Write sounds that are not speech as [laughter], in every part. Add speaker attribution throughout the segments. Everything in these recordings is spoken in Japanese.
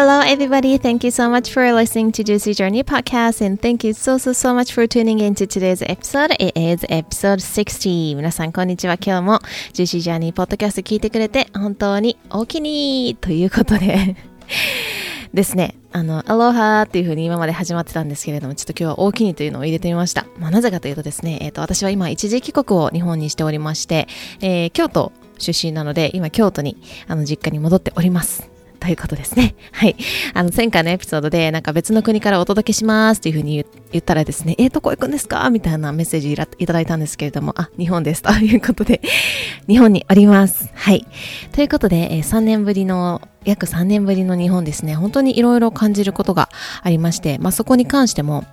Speaker 1: Hello, everybody. Thank you so much for listening to Juicy Journey podcast, and thank you so, so, so much for tuning in to today's episode. It is episode 60. 皆さん、こんにちは。今日も Juicy Journey podcast 聞いてくれて、本当にお気にということで [laughs] ですね。あの、アロハっていう風に今まで始まってたんですけれども、ちょっと今日は大きにというのを入れてみました。まあ、なぜかというとですね、えっ、ー、と、私は今一時帰国を日本にしておりまして、えー、京都出身なので、今京都に、あの、実家に戻っております。ということですね。はい。あの、前回のエピソードで、なんか別の国からお届けしますっていうふうに言ったらですね、えー、どこ行くんですか？みたいなメッセージいただいたんですけれども、あ、日本です。ということで、日本におります。はい。ということで、えー、3年ぶりの、約3年ぶりの日本ですね、本当にいろいろ感じることがありまして、まあ、そこに関しても、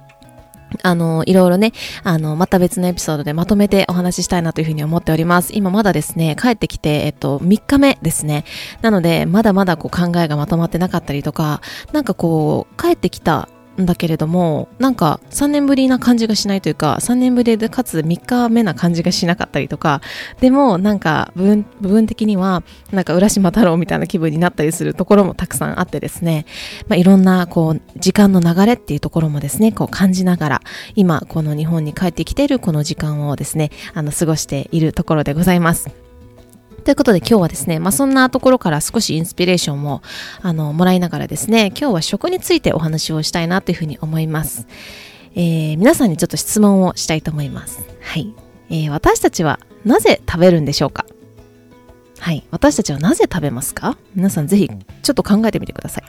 Speaker 1: あの、いろいろね、あの、また別のエピソードでまとめてお話ししたいなというふうに思っております。今まだですね、帰ってきて、えっと、3日目ですね。なので、まだまだこう考えがまとまってなかったりとか、なんかこう、帰ってきたんだけれども、なんか3年ぶりな感じがしないというか、3年ぶりでかつ3日目な感じがしなかったりとか、でもなんか部分部分的には、なんか浦島太郎みたいな気分になったりするところもたくさんあってですね、まあ、いろんなこう時間の流れっていうところもですね、こう感じながら、今この日本に帰ってきているこの時間をですね、あの過ごしているところでございます。ということで今日はですね、まあ、そんなところから少しインスピレーションもあのもらいながらですね、今日は食についてお話をしたいなというふうに思います。えー、皆さんにちょっと質問をしたいと思います。はい。えー、私たちはなぜ食べるんでしょうか？はい。私たちはなぜ食べますか？皆さんぜひちょっと考えてみてください。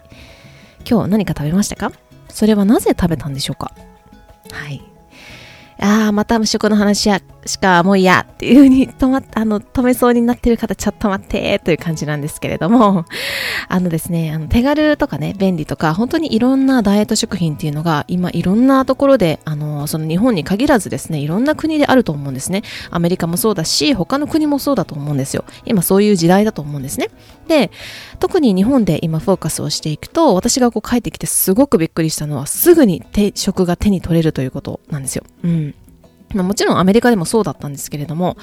Speaker 1: 今日何か食べましたか？それはなぜ食べたんでしょうか？はい。ああ、また無食の話や、しかもう嫌っていう風に止まっ、あの、止めそうになってる方、ちょっと待ってという感じなんですけれども、[laughs] あのですね、あの手軽とかね、便利とか、本当にいろんなダイエット食品っていうのが、今いろんなところで、あの、その日本に限らずですね、いろんな国であると思うんですね。アメリカもそうだし、他の国もそうだと思うんですよ。今そういう時代だと思うんですね。で、特に日本で今フォーカスをしていくと、私がこう帰ってきてすごくびっくりしたのは、すぐに手食が手に取れるということなんですよ。うん。まあ、もちろんアメリカでもそうだったんですけれども、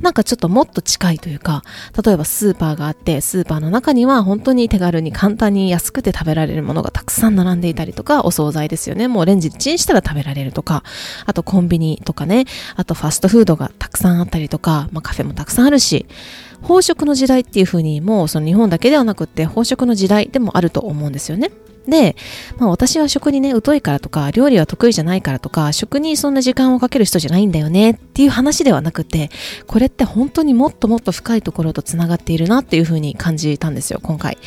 Speaker 1: なんかちょっともっと近いというか、例えばスーパーがあって、スーパーの中には本当に手軽に簡単に安くて食べられるものがたくさん並んでいたりとか、お惣菜ですよね。もうレンジでチンしたら食べられるとか、あとコンビニとかね、あとファストフードがたくさんあったりとか、まあカフェもたくさんあるし、飽食の時代っていう風にもうその日本だけではなくって飽食の時代でもあると思うんですよね。で、まあ私は食にね、疎いからとか、料理は得意じゃないからとか、食にそんな時間をかける人じゃないんだよねっていう話ではなくて、これって本当にもっともっと深いところと繋がっているなっていうふうに感じたんですよ、今回。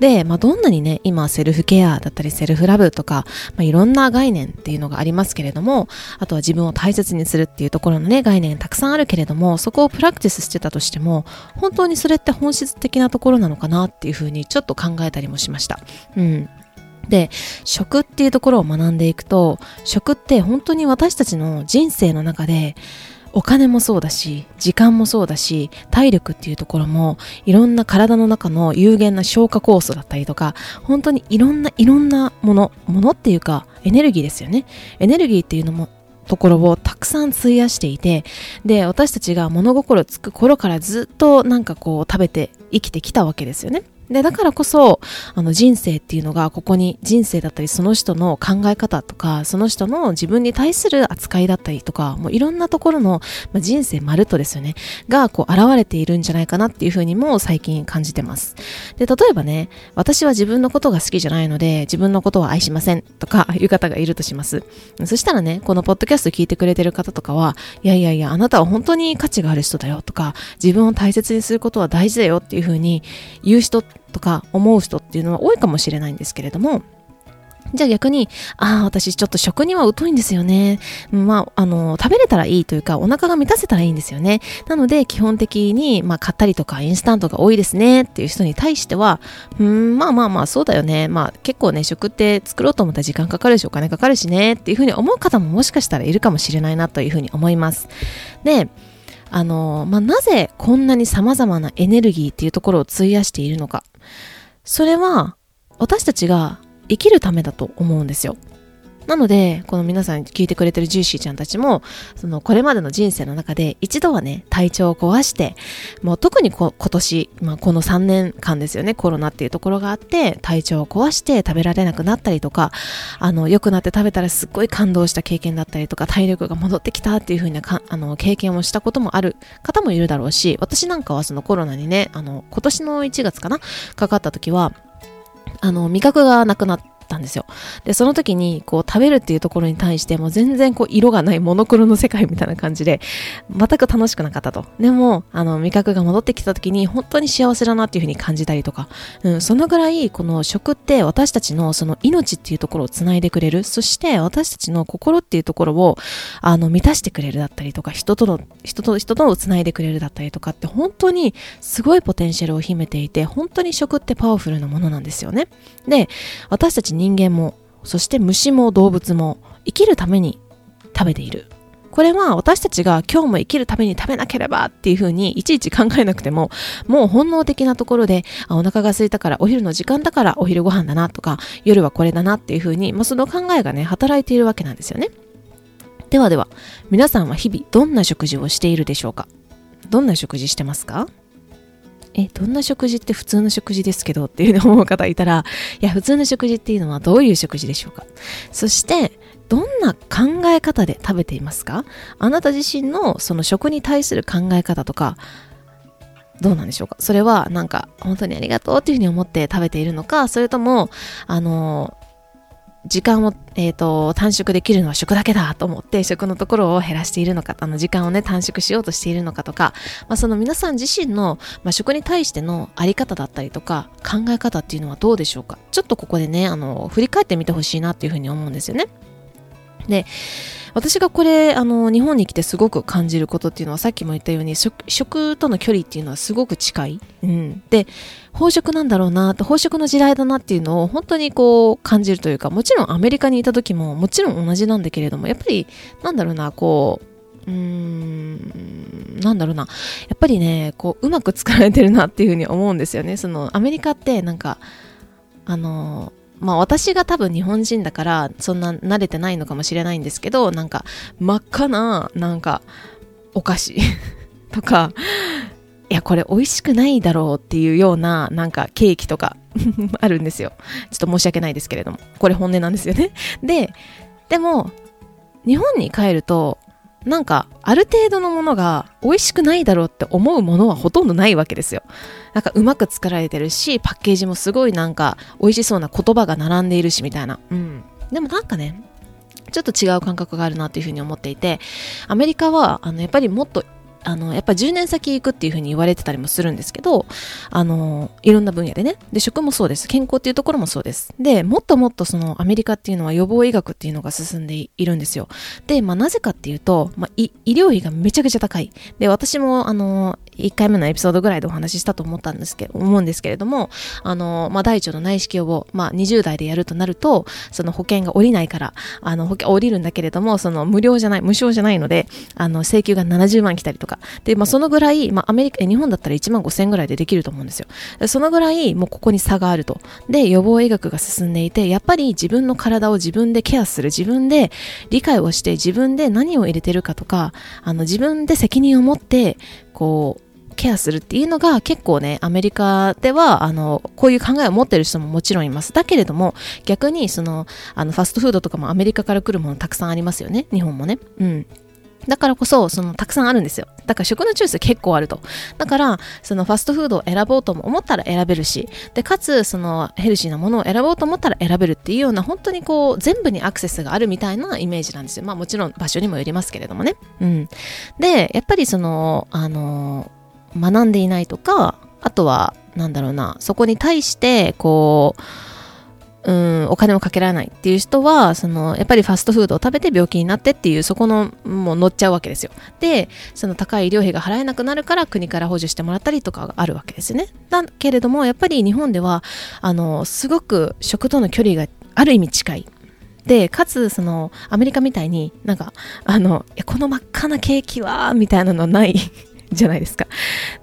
Speaker 1: で、まあどんなにね、今セルフケアだったりセルフラブとか、まあいろんな概念っていうのがありますけれども、あとは自分を大切にするっていうところのね、概念たくさんあるけれども、そこをプラクティスしてたとしても、本当にそれって本質的なところなのかなっていうふうにちょっと考えたりもしました。うん。で、食っていうところを学んでいくと、食って本当に私たちの人生の中で、お金もそうだし、時間もそうだし、体力っていうところも、いろんな体の中の有限な消化酵素だったりとか、本当にいろんないろんなもの、ものっていうか、エネルギーですよね。エネルギーっていうのも、ところをたくさん費やしていて、で、私たちが物心つく頃からずっとなんかこう食べて生きてきたわけですよね。で、だからこそ、あの人生っていうのがここに人生だったりその人の考え方とか、その人の自分に対する扱いだったりとか、もういろんなところの、まあ、人生まるっとですよね、がこう現れているんじゃないかなっていうふうにも最近感じてます。で、例えばね、私は自分のことが好きじゃないので、自分のことは愛しませんとかいう方がいるとします。そしたらね、このポッドキャスト聞いてくれてる方とかは、いやいやいや、あなたは本当に価値がある人だよとか、自分を大切にすることは大事だよっていうふうに言う人ってとか思う人っていうのは多いかもしれないんですけれども、じゃあ逆に、ああ、私ちょっと食には疎いんですよね。まあ、あの、食べれたらいいというか、お腹が満たせたらいいんですよね。なので、基本的に、まあ、買ったりとか、インスタントが多いですねっていう人に対しては、うん、まあまあまあ、そうだよね。まあ、結構ね、食って作ろうと思ったら時間かかるし、お金かかるしねっていうふうに思う方ももしかしたらいるかもしれないなというふうに思います。で、あの、まあ、なぜこんなに様々なエネルギーっていうところを費やしているのか。それは、私たちが生きるためだと思うんですよ。なので、この皆さん聞いてくれてるジューシーちゃんたちも、そのこれまでの人生の中で一度はね、体調を壊して、もう特に今年、まあ、この3年間ですよね、コロナっていうところがあって、体調を壊して食べられなくなったりとか、あの、良くなって食べたらすっごい感動した経験だったりとか、体力が戻ってきたっていう風なかあの経験をしたこともある方もいるだろうし、私なんかはそのコロナにね、あの、今年の1月かな、かかった時は、あの、味覚がなくなって、ったんですよ。で、その時に、こう、食べるっていうところに対して、もう全然こう、色がないモノクロの世界みたいな感じで、全く楽しくなかったと。でも、あの、味覚が戻ってきた時に、本当に幸せだなっていうふうに感じたりとか、うん、そのぐらい、この食って私たちのその命っていうところをつないでくれる。そして、私たちの心っていうところを、あの、満たしてくれるだったりとか、人との、人と、人とをつないでくれるだったりとかって、本当にすごいポテンシャルを秘めていて、本当に食ってパワフルなものなんですよね。で、私たち人間も、そして虫も動物も生きるために食べている。これは私たちが今日も生きるために食べなければっていうふうにいちいち考えなくても、もう本能的なところで、あお腹が空いたからお昼の時間だからお昼ご飯だなとか、夜はこれだなっていうふうに、まあ、その考えがね、働いているわけなんですよね。ではでは、皆さんは日々どんな食事をしているでしょうか？どんな食事してますか？え、どんな食事って普通の食事ですけどっていうのを思う方いたら、[laughs] いや、普通の食事っていうのはどういう食事でしょうか。そして、どんな考え方で食べていますか？あなた自身のその食に対する考え方とか、どうなんでしょうか？それはなんか本当にありがとうっていうふうに思って食べているのか、それとも、あの、時間を、えーと、短縮できるのは食だけだと思って食のところを減らしているのかあの時間をね短縮しようとしているのかとか、まあ、その皆さん自身の、まあ、食に対してのあり方だったりとか考え方っていうのはどうでしょうか？ちょっとここでねあの振り返ってみてほしいなっていうふうに思うんですよね。で私がこれあの日本に来てすごく感じることっていうのはさっきも言ったように食との距離っていうのはすごく近い、うん、で飽食なんだろうな飽食の時代だなっていうのを本当にこう感じるというかもちろんアメリカにいた時ももちろん同じなんだけれどもやっぱりなんだろうなこううーんなんだろうな。やっぱりねこううまく作られてるなっていうふうに思うんですよね。そのアメリカってなんかあのまあ私が多分日本人だからそんな慣れてないのかもしれないんですけどなんか真っ赤ななんかお菓子 [laughs] とかいやこれ美味しくないだろうっていうようななんかケーキとか [laughs] あるんですよ。ちょっと申し訳ないですけれども。これ本音なんですよね。ででも日本に帰るとなんかある程度のものが美味しくないだろうって思うものはほとんどないわけですよ。なんかうまく作られてるしパッケージもすごいなんか美味しそうな言葉が並んでいるしみたいな。うん。でもなんかねちょっと違う感覚があるなっていうふうに思っていてアメリカはあのやっぱりもっとあの、やっぱ10年先行くっていうふうに言われてたりもするんですけど、あの、いろんな分野でね。で、食もそうです。健康っていうところもそうです。で、もっともっとそのアメリカっていうのは予防医学っていうのが進んでいるんですよ。で、まあなぜかっていうと、まあ、医療費がめちゃくちゃ高い。で、私もあの、1回目のエピソードぐらいでお話ししたと思ったんですけど、思うんですけれども、あの、まあ、大腸の内視鏡を、まあ、20代でやるとなると、その保険が下りないから、あの、保険降りるんだけれども、その無料じゃない、無償じゃないので、あの、請求が70万来たりとか。で、まあ、そのぐらい、まあ、アメリカ、日本だったら1万5000ぐらいでできると思うんですよ。そのぐらい、もうここに差があると。で、予防医学が進んでいて、やっぱり自分の体を自分でケアする、自分で理解をして、自分で何を入れてるかとか、あの、自分で責任を持って、こう、ケアするっていうのが結構ね、アメリカでは、あの、こういう考えを持ってる人ももちろんいます。だけれども、逆にその、あの、ファストフードとかもアメリカから来るものたくさんありますよね。日本もね。うん。だからこそ、その、たくさんあるんですよ。だから食のチュース結構あると。だから、そのファストフードを選ぼうと思ったら選べるし、で、かつ、そのヘルシーなものを選ぼうと思ったら選べるっていうような、本当にこう、全部にアクセスがあるみたいなイメージなんですよ。まあもちろん場所にもよりますけれどもね。うん。で、やっぱりその、あの、学んでいないとか、あとは、なんだろうな、そこに対して、こう、うん、お金をかけられないっていう人は、その、やっぱりファストフードを食べて病気になってっていう、そこの、もう乗っちゃうわけですよ。で、その高い医療費が払えなくなるから国から補助してもらったりとかがあるわけですよね。だけれども、やっぱり日本では、あの、すごく食との距離がある意味近い。で、かつ、その、アメリカみたいになんか、あの、この真っ赤なケーキは、みたいなのないじゃないですか。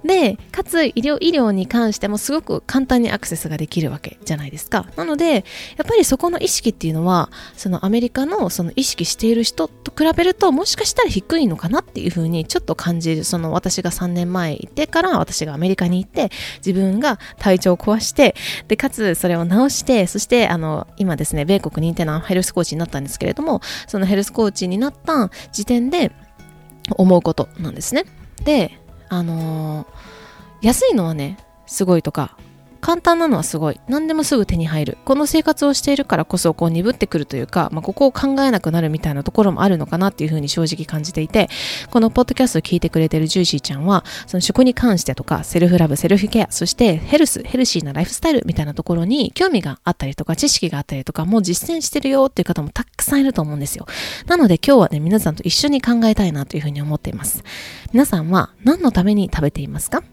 Speaker 1: で、かつ医療、医療に関してもすごく簡単にアクセスができるわけじゃないですか。なので、やっぱりそこの意識っていうのは、そのアメリカのその意識している人と比べると、もしかしたら低いのかなっていうふうにちょっと感じる。その私が3年前行ってから私がアメリカに行って、自分が体調を壊して、で、かつそれを治して、そしてあの、今ですね、米国認定のヘルスコーチになったんですけれども、そのヘルスコーチになった時点で思うことなんですね。で、あのー、安いのはね、すごいとか、簡単なのはすごい。何でもすぐ手に入る。この生活をしているからこそ、こう鈍ってくるというか、まあ、ここを考えなくなるみたいなところもあるのかなっていうふうに正直感じていて、このポッドキャストを聞いてくれてるジューシーちゃんは、その食に関してとか、 self-love、セルフケア、そしてヘルス、ヘルシーなライフスタイルみたいなところに興味があったりとか、知識があったりとか、もう実践してるよっていう方もたくさんいると思うんですよ。なので今日はね、皆さんと一緒に考えたいなというふうに思っています。皆さんは何のために食べていますか？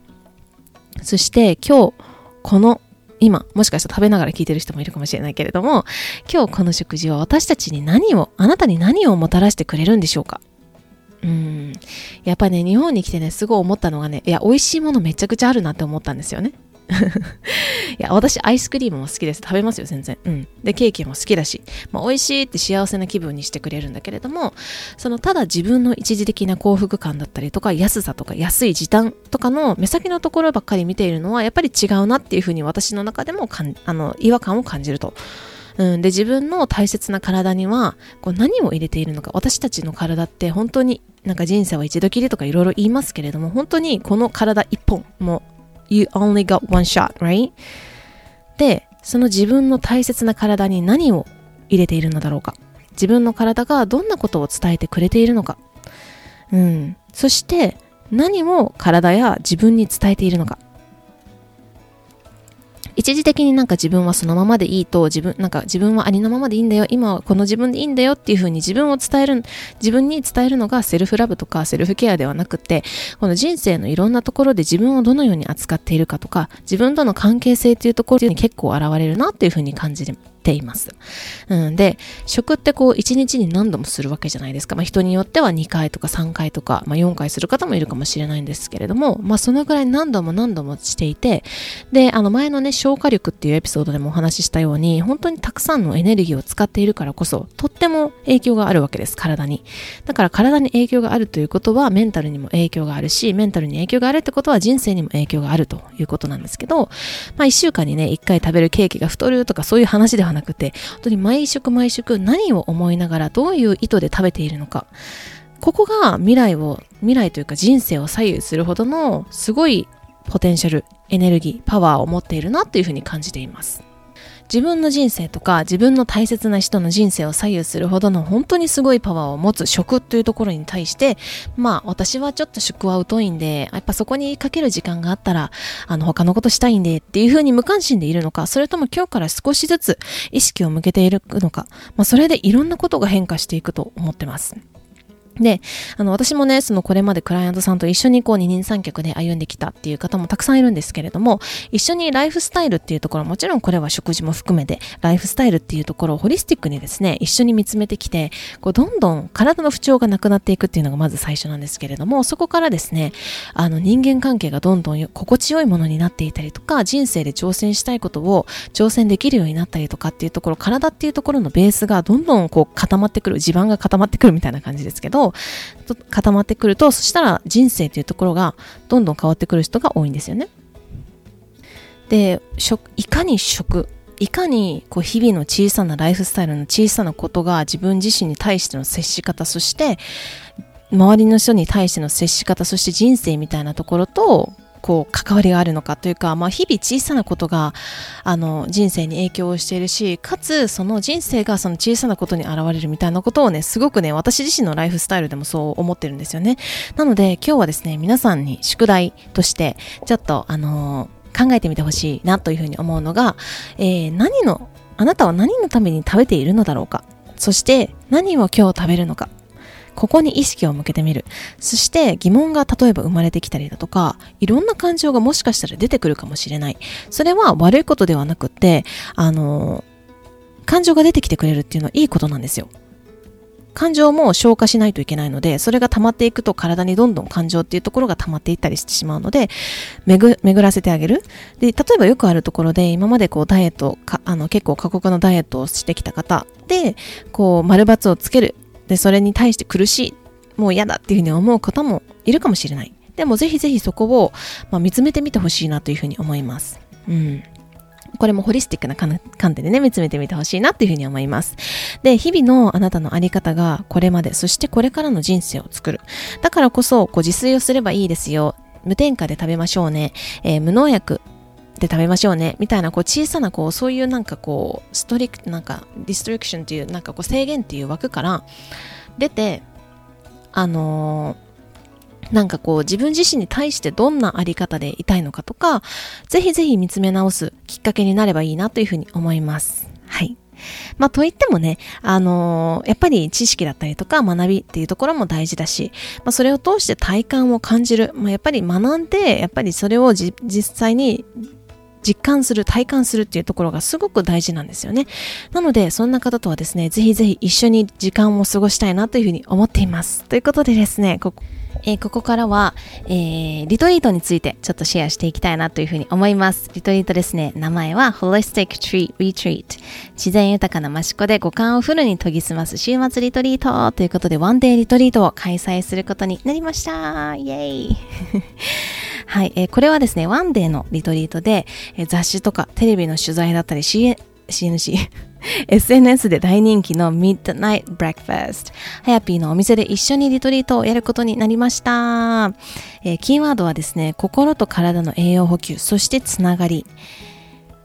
Speaker 1: そして今日、この今、もしかしたら食べながら聞いてる人もいるかもしれないけれども、今日この食事は私たちに何を、あなたに何をもたらしてくれるんでしょうか？うん。やっぱね、日本に来てね、すごい思ったのがね、いや、美味しいものめちゃくちゃあるなって思ったんですよね。[laughs] いや、私アイスクリームも好きです。食べますよ、全然。うん。で、ケーキも好きだし、まあ、美味しいって幸せな気分にしてくれるんだけれども、その、ただ自分の一時的な幸福感だったりとか、安さとか、安い時短とかの目先のところばっかり見ているのは、やっぱり違うなっていうふうに私の中でもかん、あの、違和感を感じると。うん、で自分の大切な体にはこう何を入れているのか私たちの体って本当になんか人生は一度きりとかいろいろ言いますけれども本当にこの体一本も you only got one shot, right? で、その自分の大切な体に何を入れているのだろうか？自分の体がどんなことを伝えてくれているのか？うん。そして何を体や自分に伝えているのか？一時的になんか自分はそのままでいいと、自分、なんか自分はありのままでいいんだよ、今はこの自分でいいんだよっていう風に自分を伝える、自分に伝えるのがセルフラブとかセルフケアではなくて、この人生のいろんなところで自分をどのように扱っているかとか、自分との関係性っていうところに結構現れるなっていう風に感じています。うん、で、食ってこう1日に何度もするわけじゃないですか。まあ人によっては2回とか3回とか、まあ4回する方もいるかもしれないんですけれども、まあそのぐらい何度も何度もしていて、で、あの前のね、消化力っていうエピソードでもお話ししたように、本当にたくさんのエネルギーを使っているからこそ、とっても影響があるわけです、体に。だから体に影響があるということは、メンタルにも影響があるし、メンタルに影響があるってことは人生にも影響があるということなんですけど、まあ1週間にね、1回食べるケーキが太るとかそういう話ではなくて、本当に毎食毎食何を思いながらどういう意図で食べているのか。ここが未来を、未来というか人生を左右するほどのすごいポテンシャル、エネルギー、パワーを持っているなっていうふうに感じています。自分の人生とか自分の大切な人の人生を左右するほどの本当にすごいパワーを持つ食というところに対して、まあ私はちょっと食は疎いんで、やっぱそこにかける時間があったら、あの他のことしたいんでっていうふうに無関心でいるのか、それとも今日から少しずつ意識を向けているのか、まあそれでいろんなことが変化していくと思ってます。で、あの、私もね、そのこれまでクライアントさんと一緒にこう二人三脚で歩んできたっていう方もたくさんいるんですけれども、一緒にライフスタイルっていうところ、もちろんこれは食事も含めて、ライフスタイルっていうところをホリスティックにですね、一緒に見つめてきて、こう、どんどん体の不調がなくなっていくっていうのがまず最初なんですけれども、そこからですね、あの、人間関係がどんどん心地よいものになっていたりとか、人生で挑戦したいことを挑戦できるようになったりとかっていうところ、体っていうところのベースがどんどんこう固まってくる、地盤が固まってくるみたいな感じですけど、固まってくると、そしたら人生というところがどんどん変わってくる人が多いんですよね。で、食、いかに食、いかにこう日々の小さなライフスタイルの小さなことが自分自身に対しての接し方、そして周りの人に対しての接し方、そして人生みたいなところとこう関わりがあるのかというか、まあ、日々小さなことがあの人生に影響をしているしかつその人生がその小さなことに現れるみたいなことをねすごくね私自身のライフスタイルでもそう思ってるんですよね。なので今日はですね皆さんに宿題としてちょっとあの、考えてみてほしいなというふうに思うのが、えー、何のあなたは何のために食べているのだろうか。そして何を今日食べるのか。ここに意識を向けてみる。そして疑問が例えば生まれてきたりだとか、いろんな感情がもしかしたら出てくるかもしれない。それは悪いことではなくって、あの、感情が出てきてくれるっていうのはいいことなんですよ。感情も消化しないといけないので、それが溜まっていくと体にどんどん感情っていうところが溜まっていったりしてしまうので、巡らせてあげる。で、例えばよくあるところで、今までこうダイエット、あの結構過酷なダイエットをしてきた方で、こう丸抜をつける。で、それに対して苦しい。もう嫌だっていうふうに思う方もいるかもしれない。でもぜひぜひそこを、まあ、見つめてみてほしいなというふうに思います。うん。これもホリスティックな観点でね、見つめてみてほしいなっていうふうに思います。で、日々のあなたのあり方がこれまで、そしてこれからの人生を作る。だからこそ、こう自炊をすればいいですよ。無添加で食べましょうね。えー、無農薬で食べましょうね。みたいな、こう小さな、こう、そういうなんかこう、ストリク、なんか、ディストリクションっていう、なんかこう制限っていう枠から出て、あのーなんかこう自分自身に対してどんなあり方でいたいのかとか、ぜひぜひ見つめ直すきっかけになればいいなというふうに思います。はい。まあ、といってもね、あのー、やっぱり知識だったりとか学びっていうところも大事だし、まあ、それを通して体感を感じる。まあ、やっぱり学んで、やっぱりそれを実際に実感する、体感するっていうところがすごく大事なんですよね。なので、そんな方とはですね、ぜひぜひ一緒に時間を過ごしたいなというふうに思っています。ということでですね、ここえー、ここからは、えー、リトリートについてちょっとシェアしていきたいなというふうに思います。リトリートですね。名前は Holistic Tree Retreat。自然豊かな益子で五感をフルに研ぎ澄ます週末リトリートということで、ワンデーリトリートを開催することになりました。イェイ [laughs] はい、えー、これはですね、ワンデーのリトリートで、えー、雑誌とかテレビの取材だったり、CN CNC [laughs] SNS で大人気の Midnight Breakfast はやぴーのお店で一緒にリトリートをやることになりました、えー、キーワードはですね心と体の栄養補給そしてつながり。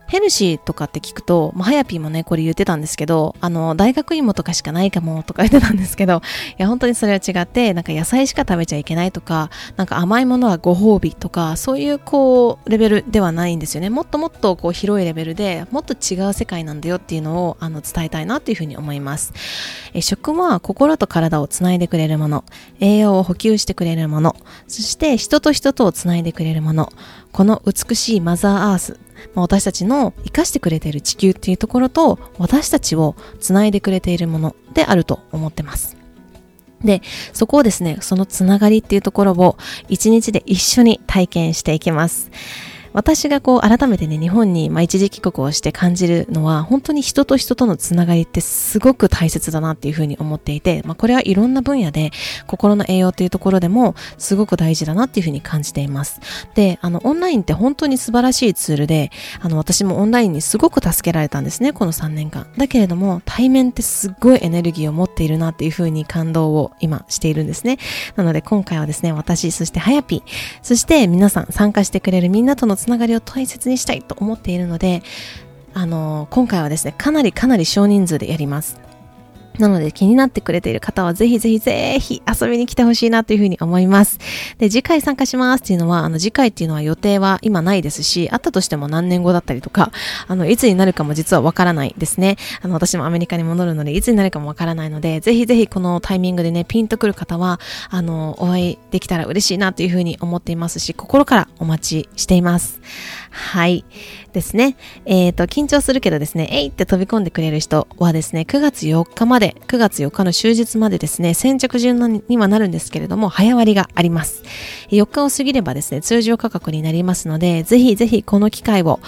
Speaker 1: ヘルシーとかって聞くと、まあ、はやぴーもね、これ言ってたんですけど、あの、大学芋とかしかないかもとか言ってたんですけど、いや、本当にそれは違って、なんか野菜しか食べちゃいけないとか、なんか甘いものはご褒美とか、そういうこう、レベルではないんですよね。もっともっとこう、広いレベルで、もっと違う世界なんだよっていうのを、あの、伝えたいなっていうふうに思います。え食は心と体をつないでくれるもの、栄養を補給してくれるもの、そして人と人とをつないでくれるもの、この美しいマザーアース、まあ、私たちの生かしてくれている地球っていうところと私たちをつないでくれているものであると思ってます。で、そこをですね、そのつながりっていうところを一日で一緒に体験していきます。私がこう改めてね、日本にまあ一時帰国をして感じるのは、本当に人と人とのつながりってすごく大切だなっていうふうに思っていて、まあこれはいろんな分野で心の栄養っていうところでもすごく大事だなっていうふうに感じています。で、あのオンラインって本当に素晴らしいツールで、あの私もオンラインにすごく助けられたんですね、この3年間。だけれども、対面ってすっごいエネルギーを持っているなっていうふうに感動を今しているんですね。なので今回はですね、私、そしてはやぴ、そして皆さん参加してくれるみんなとのつつながりを大切にしたいと思っているので、あの、今回はですね、かなりかなり少人数でやります。なので気になってくれている方はぜひぜひぜひ遊びに来てほしいなというふうに思います。で、次回参加しますっていうのは、あの次回っていうのは予定は今ないですし、あったとしても何年後だったりとか、あの、いつになるかも実はわからないですね。あの、私もアメリカに戻るので、いつになるかもわからないので、ぜひぜひこのタイミングでね、ピンとくる方は、あの、お会いできたら嬉しいなというふうに思っていますし、心からお待ちしています。はい。ですね。えっ、ー、と、緊張するけどですね、えいって飛び込んでくれる人はですね、9月4日まで、9月4日の終日までですね、先着順にはなるんですけれども、早割があります。4日を過ぎればですね、通常価格になりますので、ぜひぜひこの機会を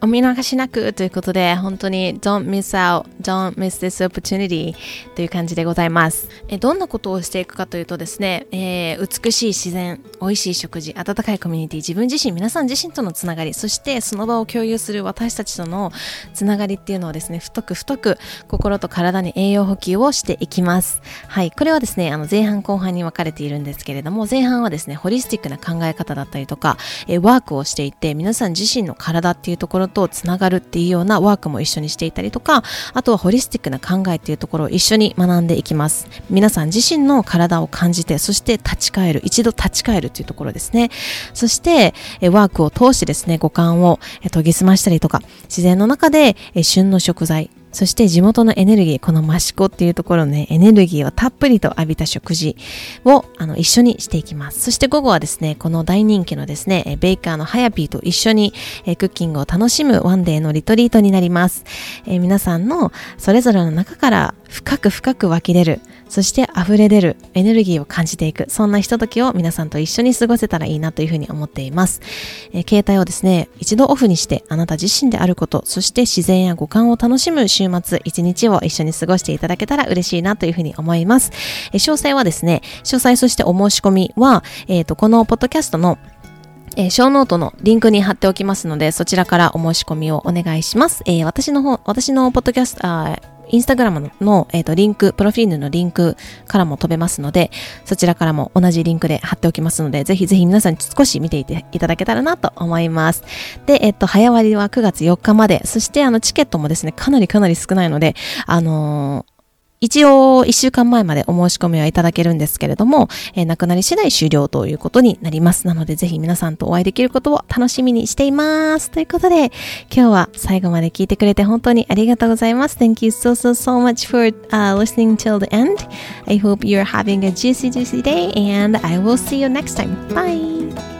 Speaker 1: お見逃しなくということで、本当に don't miss out, don't miss this opportunity という感じでございます。えどんなことをしていくかというとですね、えー、美しい自然、美味しい食事、温かいコミュニティ、自分自身、皆さん自身とのつながり、そしてその場を共有する私たちとのつながりっていうのをですね、太く太く心と体に栄養補給をしていきます。はい、これはですね、あの前半後半に分かれているんですけれども、前半はですね、ホリスティックな考え方だったりとか、え、ワークをしていて、皆さん自身の体っていうところとつながるっていうようなワークも一緒にしていたりとか、あとはホリスティックな考えっていうところを一緒に学んでいきます。皆さん自身の体を感じて、そして立ち返る、一度立ち返るというところですね。そして、ワークを通してですね、五感を研ぎ澄ましたりとか、自然の中で旬の食材、そして地元のエネルギー、この益子っていうところね、エネルギーをたっぷりと浴びた食事をあの一緒にしていきます。そして午後はですね、この大人気のですね、ベイカーのハヤピーと一緒にクッキングを楽しむワンデーのリトリートになります。え、皆さんのそれぞれの中から深く深く湧き出る、そして溢れ出るエネルギーを感じていく、そんなひとときを皆さんと一緒に過ごせたらいいなというふうに思っています。えー、携帯をですね、一度オフにしてあなた自身であること、そして自然や五感を楽しむ週末、一日を一緒に過ごしていただけたら嬉しいなというふうに思います。えー、詳細はですね、詳細そしてお申し込みは、えっ、ー、と、このポッドキャストのえー、ショーノートのリンクに貼っておきますので、そちらからお申し込みをお願いします。えー、私の方、私のポッドキャスト、インスタグラムの、えーと、リンク、プロフィールのリンクからも飛べますので、そちらからも同じリンクで貼っておきますので、ぜひぜひ皆さん少し見ていていただけたらなと思います。で、えっ、ー、と、早割は9月4日まで、そしてあのチケットもですね、かなりかなり少ないので、あのー一応、一週間前までお申し込みはいただけるんですけれども、えー、なくなり次第終了ということになります。なので、ぜひ皆さんとお会いできることを楽しみにしています。ということで、今日は最後まで聞いてくれて本当にありがとうございます。Thank you so, so, so much for、uh, listening till the end. I hope you're having a juicy, juicy day and I will see you next time. Bye!